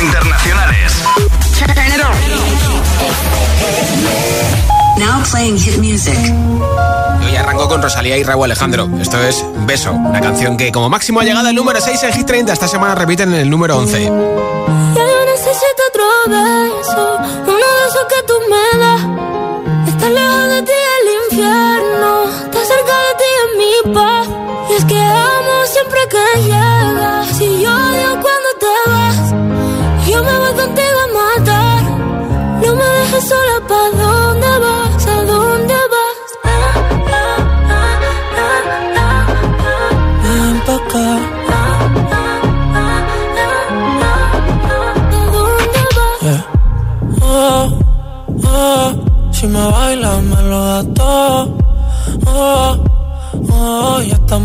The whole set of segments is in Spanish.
internacionales. Now playing hit music. Hoy arranco con Rosalía y Raúl Alejandro. Esto es Beso, una canción que como máximo ha llegado al número 6 en Hit 30. Esta semana repiten en el número 11. Ya yo necesito otro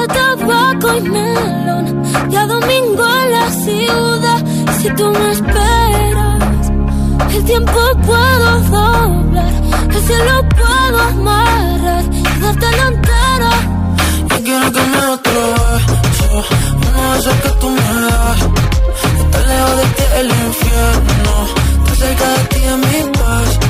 Huele a tabaco y melón. Y a domingo en la ciudad. Si tú me esperas, el tiempo puedo doblar. El cielo puedo amarrar y darte la entera. Yo quiero que me otro beso, uno de esos que tú me das. Estar lejos de ti el infierno, estar cerca de ti es mi paz.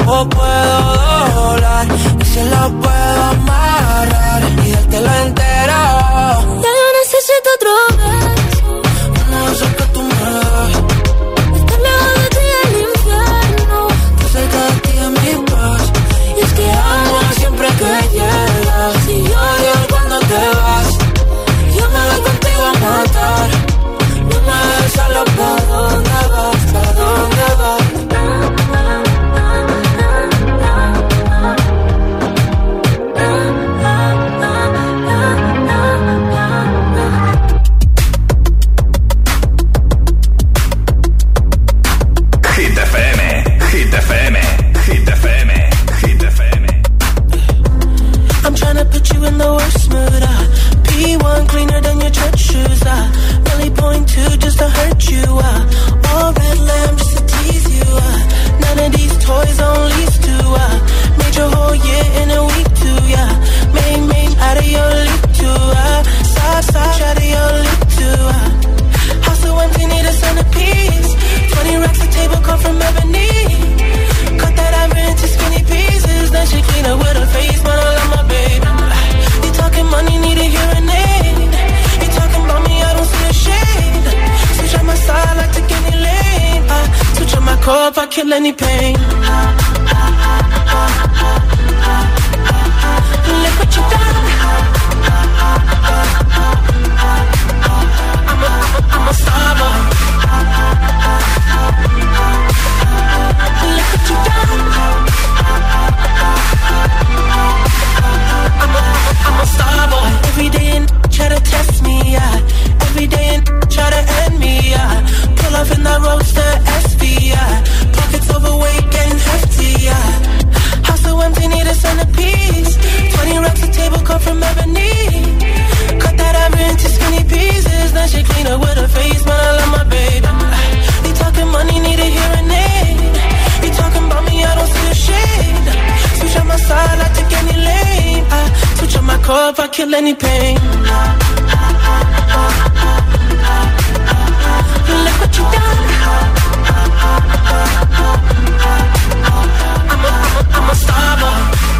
tiempo puedo doblar y se lo puedo amarrar y dártelo entero. Ya yo necesito otro. If I kill any pain. Look what you done. I'm a, I'm a, I'm a star boy. Look what you done. I'm a, I'm a. Every day and try to test me, yeah. Every day and try to end me, yeah. Pull up in the roadster a centerpiece. 20 racks a table come from ebony. Cut that ivory into skinny pieces. Then she clean up with her face, man, I love my baby. They talking money, need a hearing aid. They talking about me, I don't see a shade. Switch on my side, I take any lane. I switch on my core if I kill any pain. Look what you done. I'm a, I'm a,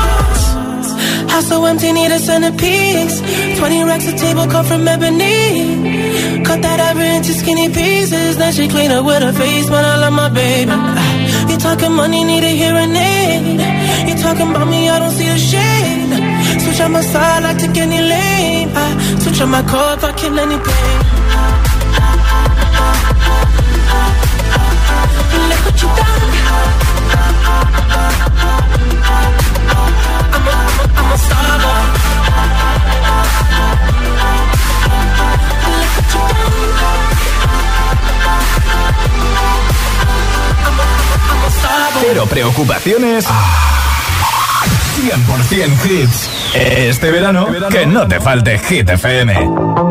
House so empty, need a centerpiece. 20 racks of table cut from ebony. Cut that ever into skinny pieces. Then she clean up with her face, but I love my baby. Ah, you talking money, need a hearing aid. You talking about me, I don't see a shade. Switch on my side, I take any lane. I switch on my car, if I kill any pain. Star boy. Cero preocupaciones. 100% hits. Este verano, que no te falte Hit FM.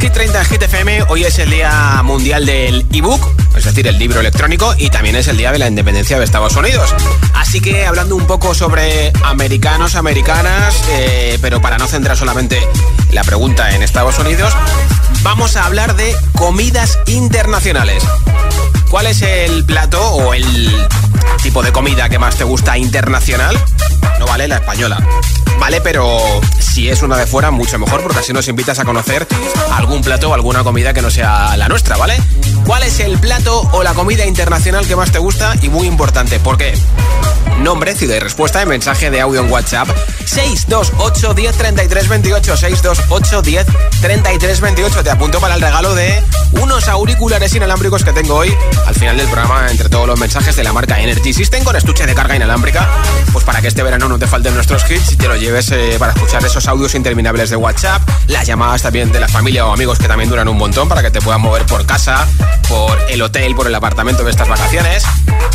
Hit 30 en Hit FM. Hoy es el Día Mundial del ebook, es decir, el libro electrónico, y también es el Día de la Independencia de Estados Unidos. Así que hablando un poco sobre americanos, americanas, eh, pero para no centrar solamente la pregunta en Estados Unidos, vamos a hablar de comidas internacionales. ¿Cuál es el plato o el tipo de comida que más te gusta internacional? No vale la española. Vale, pero si es una de fuera, mucho mejor, porque así nos invitas a conocer algún plato o alguna comida que no sea la nuestra, ¿vale? ¿Cuál es el plato o la comida internacional que más te gusta? Y muy importante, ¿por qué? Nombre, ciudad y respuesta en mensaje de audio en WhatsApp 628 10 33 28 628 10 33 28 Te apunto para el regalo de unos auriculares inalámbricos que tengo hoy al final del programa entre todos los mensajes de la marca Energy System con estuche de carga inalámbrica pues para que este verano no te falten nuestros hits y te lo lleves eh, para escuchar esos audios interminables de WhatsApp las llamadas también de la familia o amigos que también duran un montón para que te puedan mover por casa por el hotel, por el apartamento de estas vacaciones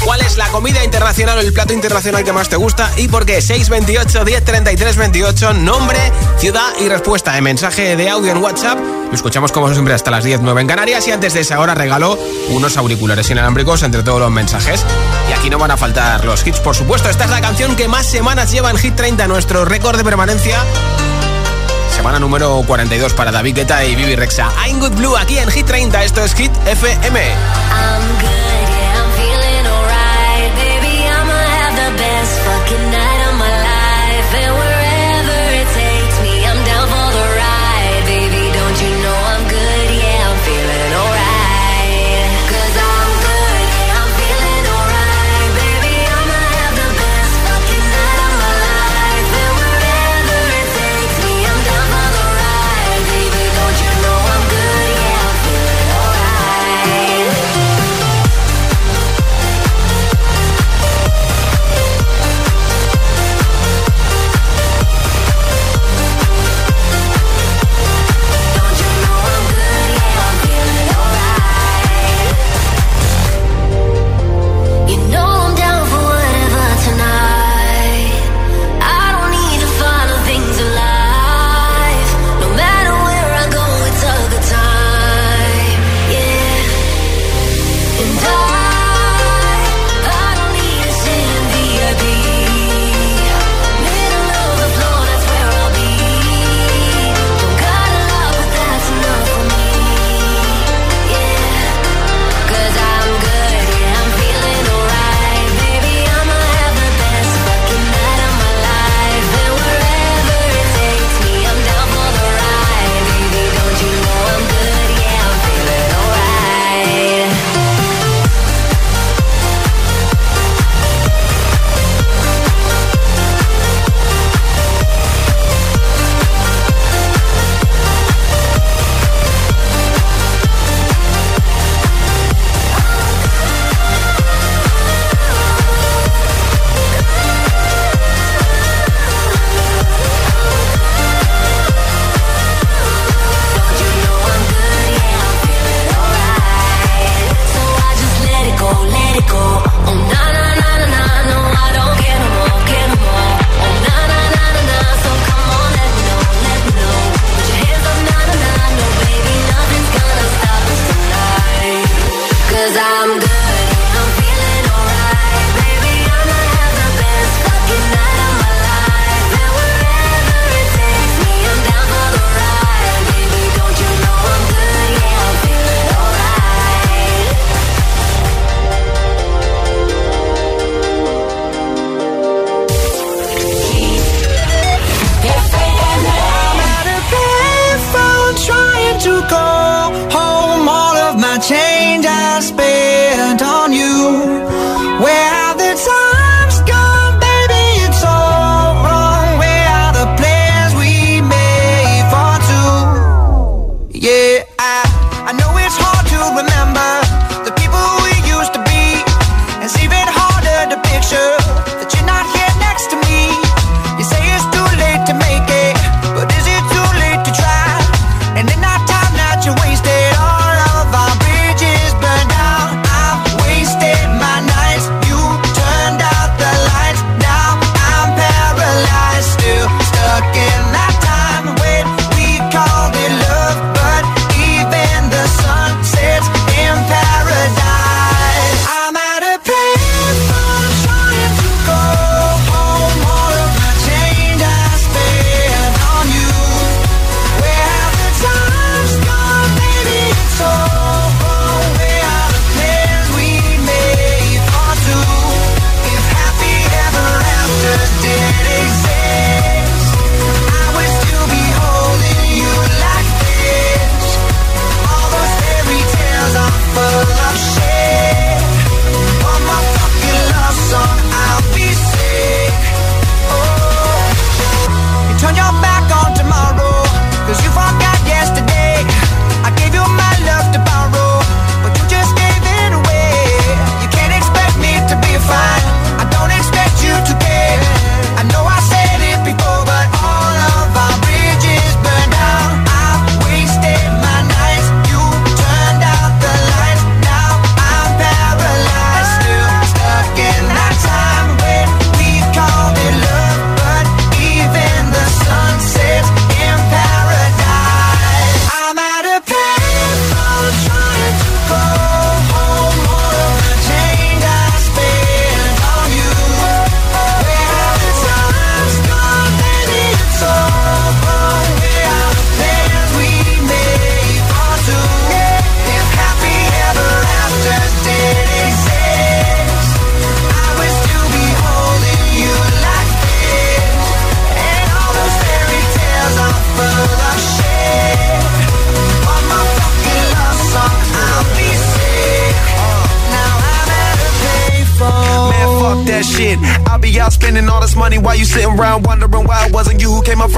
¿Cuál es la comida internacional o el plato internacional que más te gusta y por qué? 628 10 33 28, nombre, ciudad y respuesta de mensaje de audio en WhatsApp. Lo escuchamos como siempre hasta las 10, 9 en Canarias y antes de esa hora regaló unos auriculares inalámbricos entre todos los mensajes. Y aquí no van a faltar los hits, por supuesto. Esta es la canción que más semanas lleva en Hit 30, nuestro récord de permanencia. Semana número 42 para David Guetta y Bibi Rexa. I'm Good Blue aquí en Hit 30. Esto es Hit FM. shit.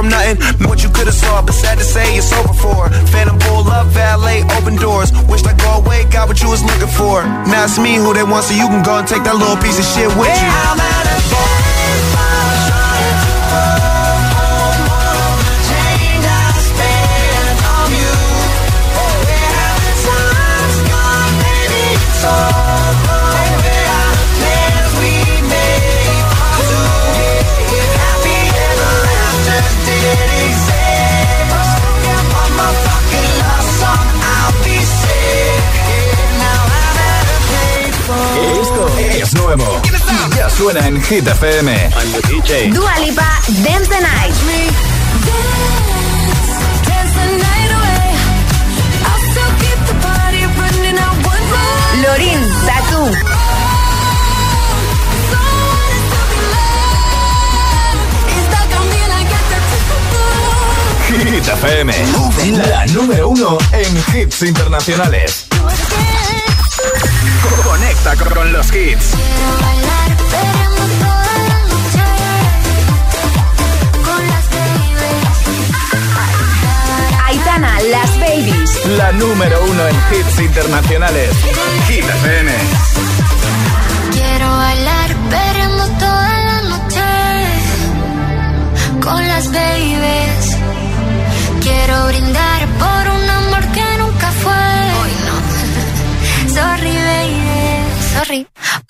From nothing. What you could have saw, but sad to say it's over for. Phantom pull up, valet, open doors. Wished I go away, got what you was looking for. Now it's me who they want, so you can go and take that little piece of shit with suena en Hit FM. Dua Lipa, Dance the Night. Lorin, Tatu. Hit FM. La número uno en hits internacionales. Conecta con los hits. Las Babies. La número uno en hits internacionales. Hit FM. Quiero bailar perreando toda la noche con las babies. Quiero brindar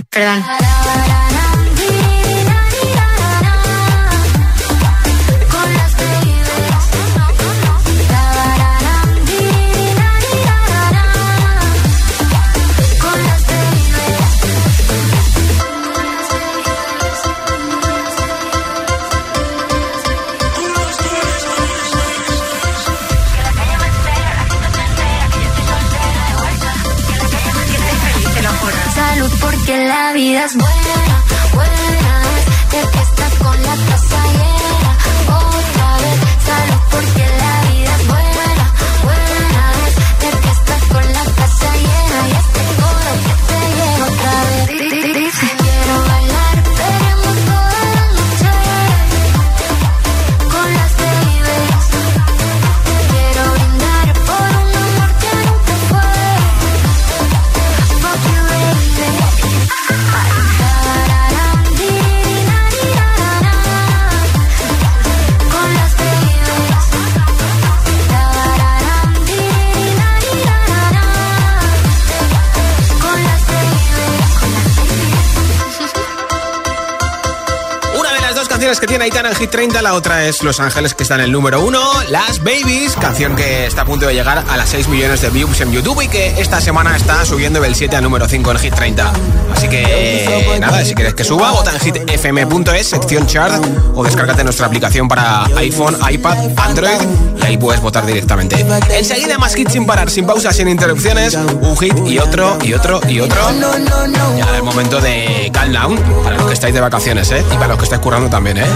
perdón. La vida tiene Aitana en Hit 30, la otra es Los Ángeles, que está en el número uno, Las Babies, canción que está a punto de llegar a las 6 millones de views en YouTube y que esta semana está subiendo del 7 al número 5 en Hit 30. Así que nada, si quieres que suba, vota en hitfm.es, sección chart, o descárgate nuestra aplicación para iPhone, iPad, Android y ahí puedes votar directamente. Enseguida más hits sin parar, sin pausas, sin interrupciones, un hit y otro y otro y otro. Ya el momento de calm down para los que estáis de vacaciones, ¿eh? Y para los que estáis currando también, ¿eh?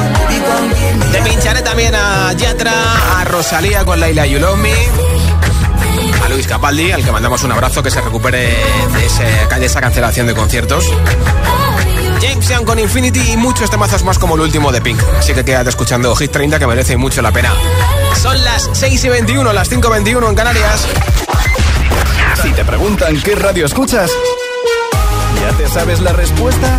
Te pincharé también a Yatra, a Rosalía con Laila Me, a Luis Capaldi, al que mandamos un abrazo que se recupere de esa cancelación de conciertos. James Young con Infinity y muchos temazos más como el último de Pink. Así que quédate escuchando Hit 30 que merece mucho la pena. Son las 6 y 21, las 5 y 21 en Canarias. Si te preguntan qué radio escuchas, ¿ya te sabes la respuesta?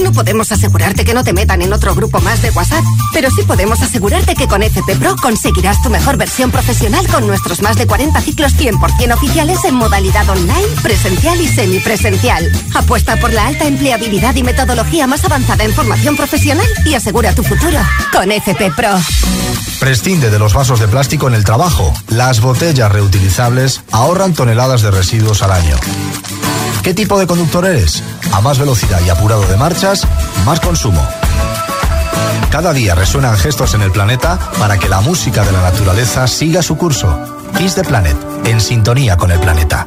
No podemos asegurarte que no te metan en otro grupo más de WhatsApp, pero sí podemos asegurarte que con FP Pro conseguirás tu mejor versión profesional con nuestros más de 40 ciclos 100% oficiales en modalidad online, presencial y semipresencial. Apuesta por la alta empleabilidad y metodología más avanzada en formación profesional y asegura tu futuro con FP Pro. Prescinde de los vasos de plástico en el trabajo. Las botellas reutilizables ahorran toneladas de residuos al año. ¿Qué tipo de conductor eres? A más velocidad y apurado de marchas, más consumo. Cada día resuenan gestos en el planeta para que la música de la naturaleza siga su curso. Kiss the Planet, en sintonía con el planeta.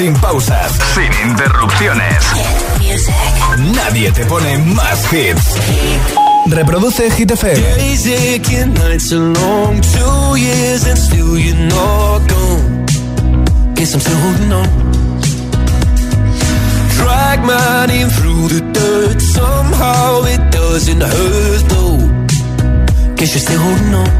Sin pausas, sin interrupciones. Nadie te pone más hits. Reproduce Hit FM. Days aching, nights. Guess I'm still holding on. Drag my name through the dirt, somehow it doesn't hurt though. Guess you're still holding on.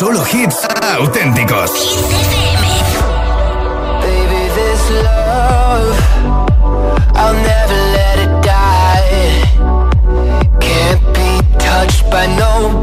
Solo hits auténticos. Baby, this love, I'll never let it die. Can't be touched by no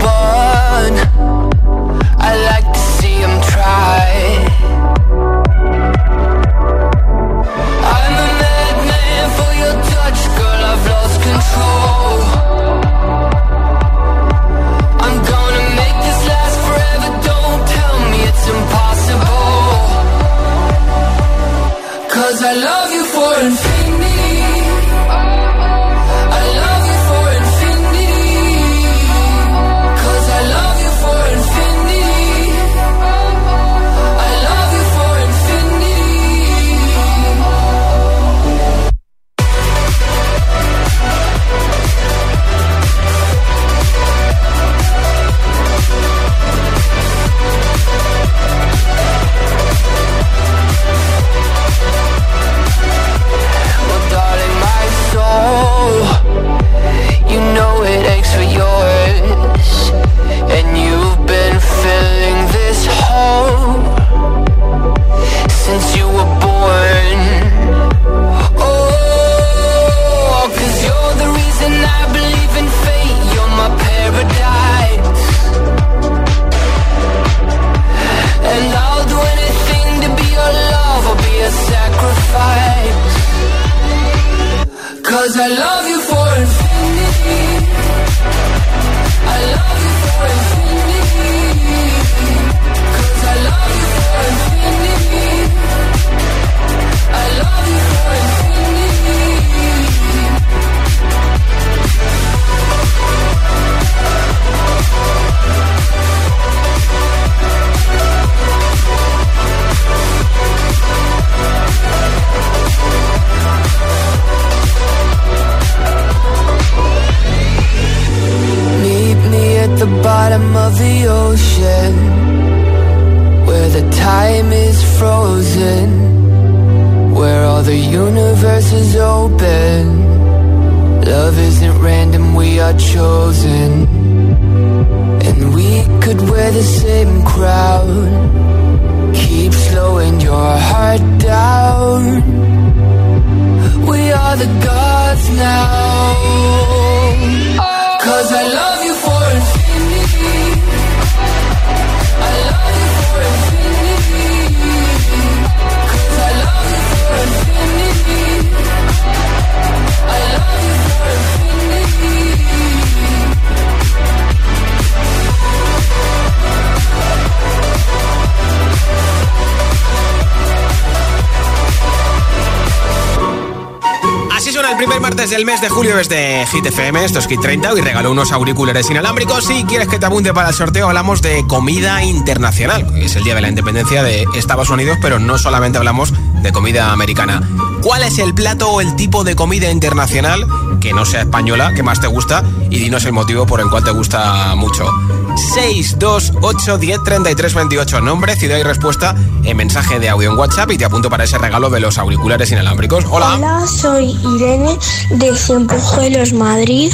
Hit FM, esto es Hit 30 y regalo unos auriculares inalámbricos. Si quieres que te apunte para el sorteo, hablamos de comida internacional. Es el día de la independencia de Estados Unidos, pero no solamente hablamos de comida americana. ¿Cuál es el plato o el tipo de comida internacional que no sea española que más te gusta? Y dinos el motivo por el cual te gusta mucho. 628 10 33 28. Nombre, ciudad y respuesta en mensaje de audio en WhatsApp y te apunto para ese regalo de los auriculares inalámbricos. Hola. Hola, soy Irene de Cienpojuelos, Madrid.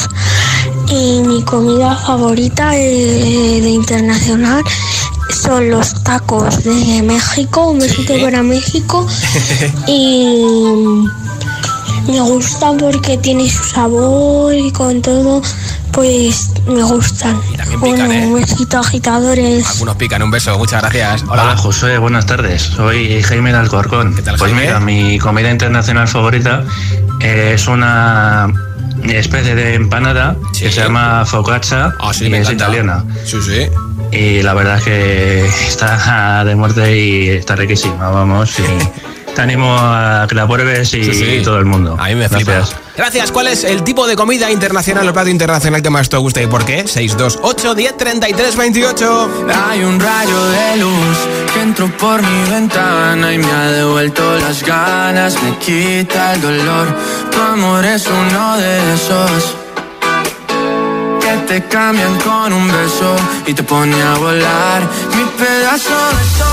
Y mi comida favorita de, de internacional son los tacos de México, un besito para México. y me gustan porque tiene su sabor y con todo, pues me gustan. bueno, un besito agitadores. Algunos pican, un beso, muchas gracias. Hola, José, buenas tardes. Soy Jaime de Alcorcón. tal, pues Jaime? mira, mi comida internacional favorita eh, es una especie de empanada que se llama focaccia Ah, sí, y me es encanta. italiana. Sí, sí. Y la verdad es que está de muerte y está riquísima, vamos. Y te animo a que la pruebes y Sí, sí. todo el mundo. A mí me flipa. Gracias. Gracias. ¿Cuál es el tipo de comida internacional o plato internacional que más te gusta y por qué? 628 10 33 28. Hay un rayo de luz que entró por mi ventana y me ha devuelto las ganas, me quita el dolor. Tu amor es uno de esos que te cambian con un beso y te pone a volar. Mi pedazo de sol,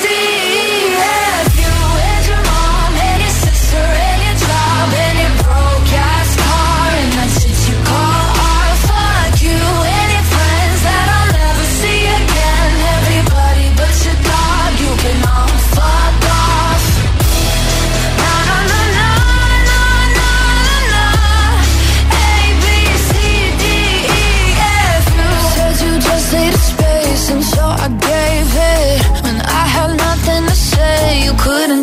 D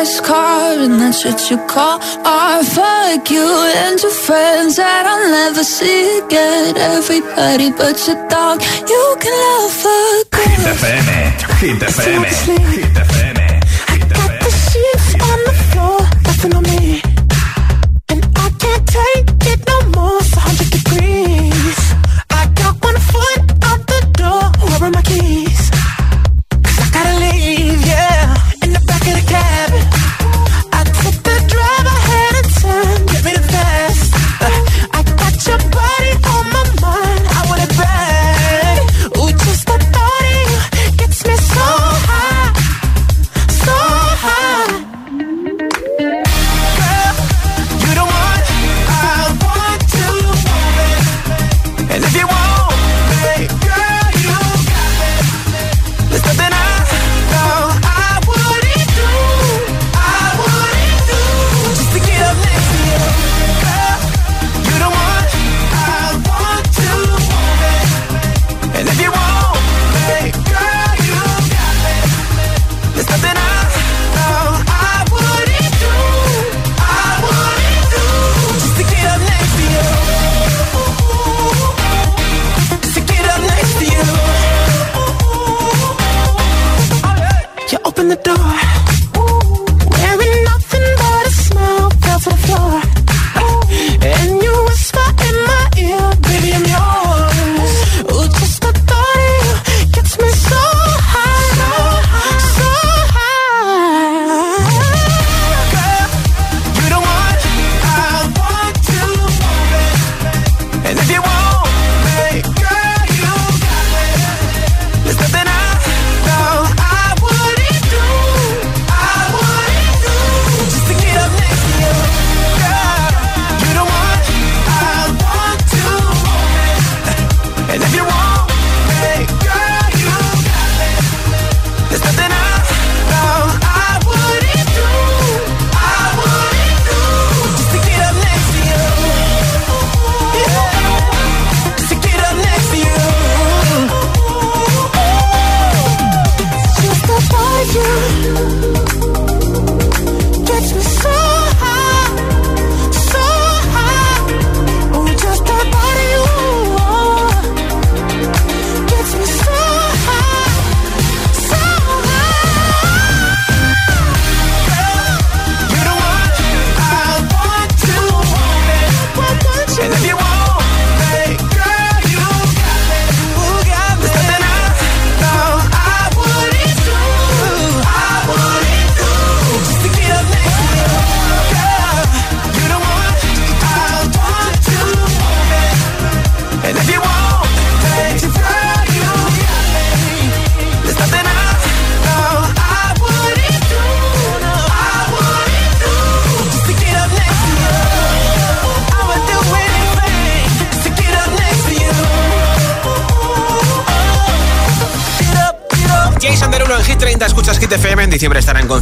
fast car and that's what you call art. Fuck you and your friends that I'll never see again. Everybody but your dog, you can love a girl. Hit FM, eh? Hit eh? Hit FM.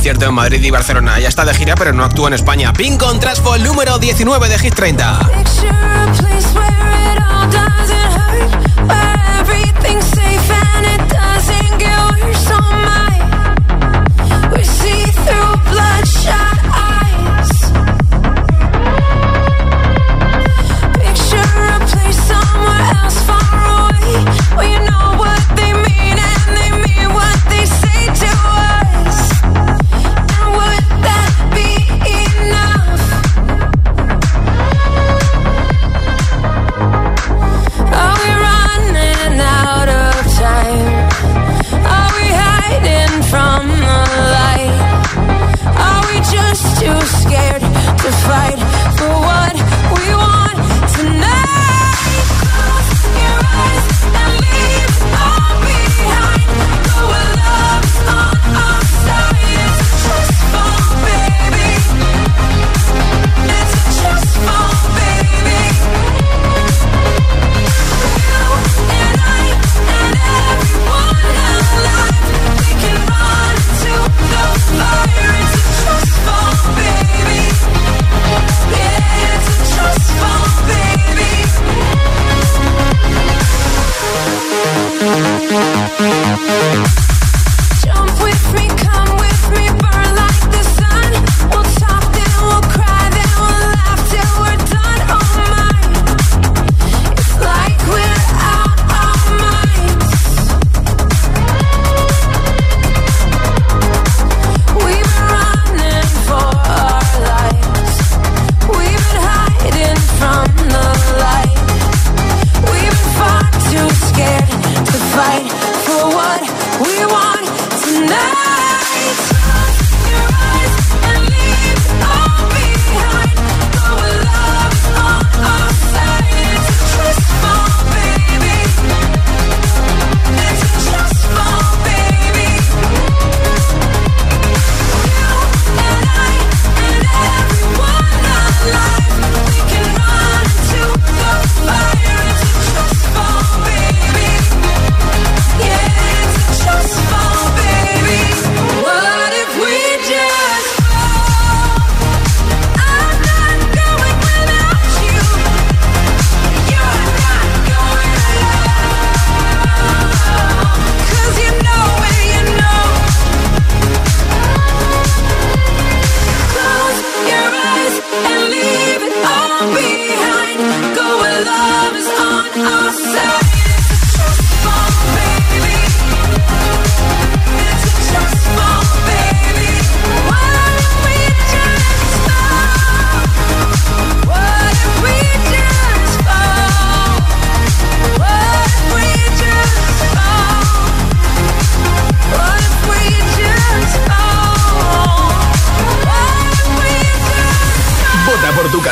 concierto en Madrid y Barcelona. Ya está de gira, pero no actúa en España. Pink con Transfall número 19 de Hit 30. Well, you know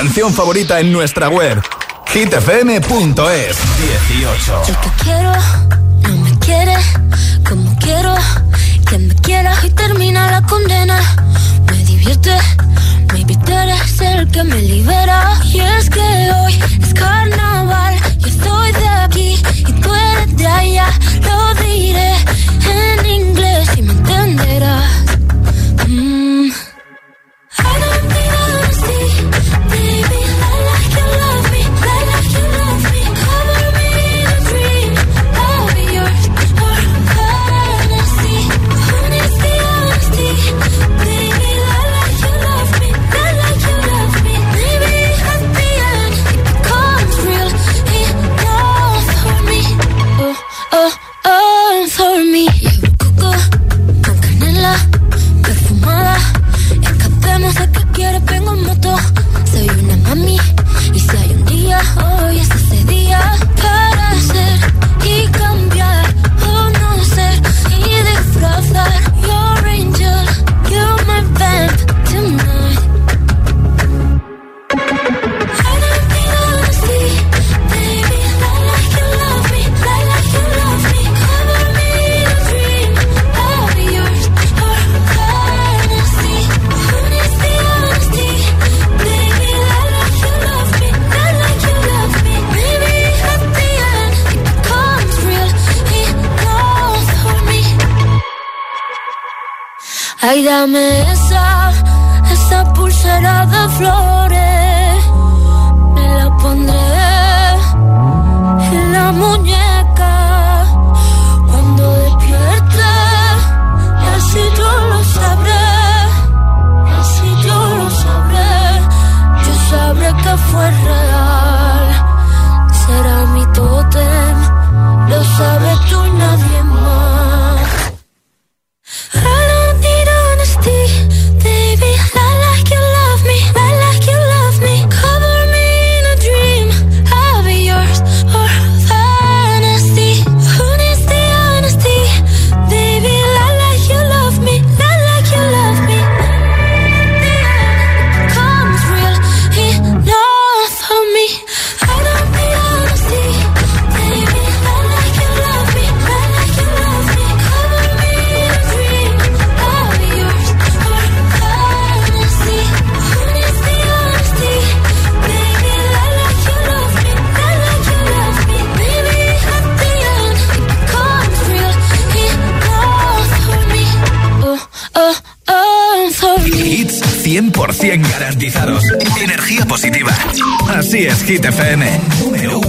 canción favorita en nuestra web hitfm.es 18 Yo te quiero, no me quiere como quiero que me quieras y termina la condena. Me divierte Maybe tú eres el que me libera. Y es que hoy es carnaval Yo soy de aquí y tú eres de allá Lo diré en inglés y me entenderás. Mm. Ay, dame esa, esa pulsera de flor. Así es, Hit FM. Uno.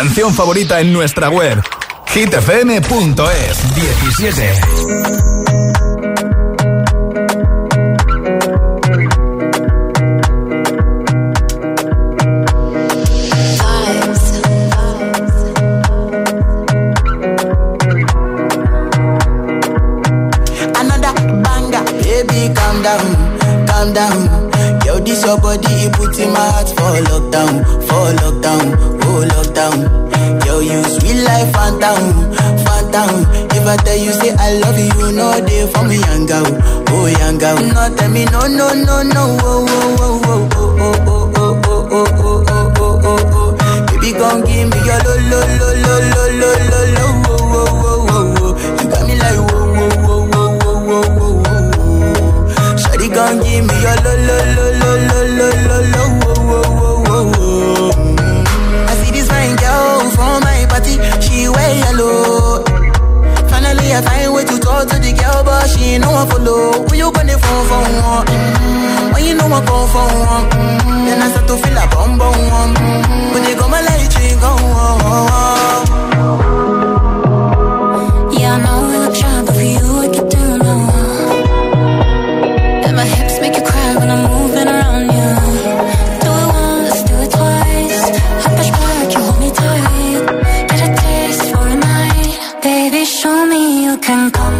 Canción favorita en nuestra web hitfm.es 17. Another banger, baby, calm down, calm down. Yo, this your body, it put in my heart for lockdown, for lockdown, oh lockdown. Yo, you sweet life, phantom, phantom. If I tell you say I love you, know they for me, young girl, oh young girl. No, tell me no, no, no, no, oh, oh, oh, oh, oh, oh, oh, oh, oh, oh, oh, oh, oh, oh, oh. Baby, gon' give me your lo, lo, lo, lo, lo, lo, lo, lo, oh, oh, oh, oh, oh. You got me like give me your lo, lo, lo, party, she wear yellow. Finally, I find way to talk to the girl, but she ain't no one follow. When you gonna phone for one? Mm-hmm. When you know I come for one? Mm-hmm. Then I start to feel a bum bum. Mm-hmm. When they go my light, she go on. Yeah, I 天空。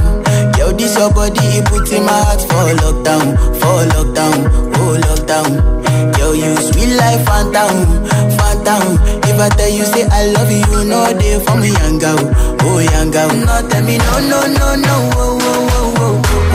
This your body, it put in my heart for lockdown, for lockdown, oh lockdown. Yo, you sweet life, phantom, phantom. If I tell you say I love you, you know they for me, young girl, oh young girl. No, tell me no, no, no, no, oh, oh, oh, oh,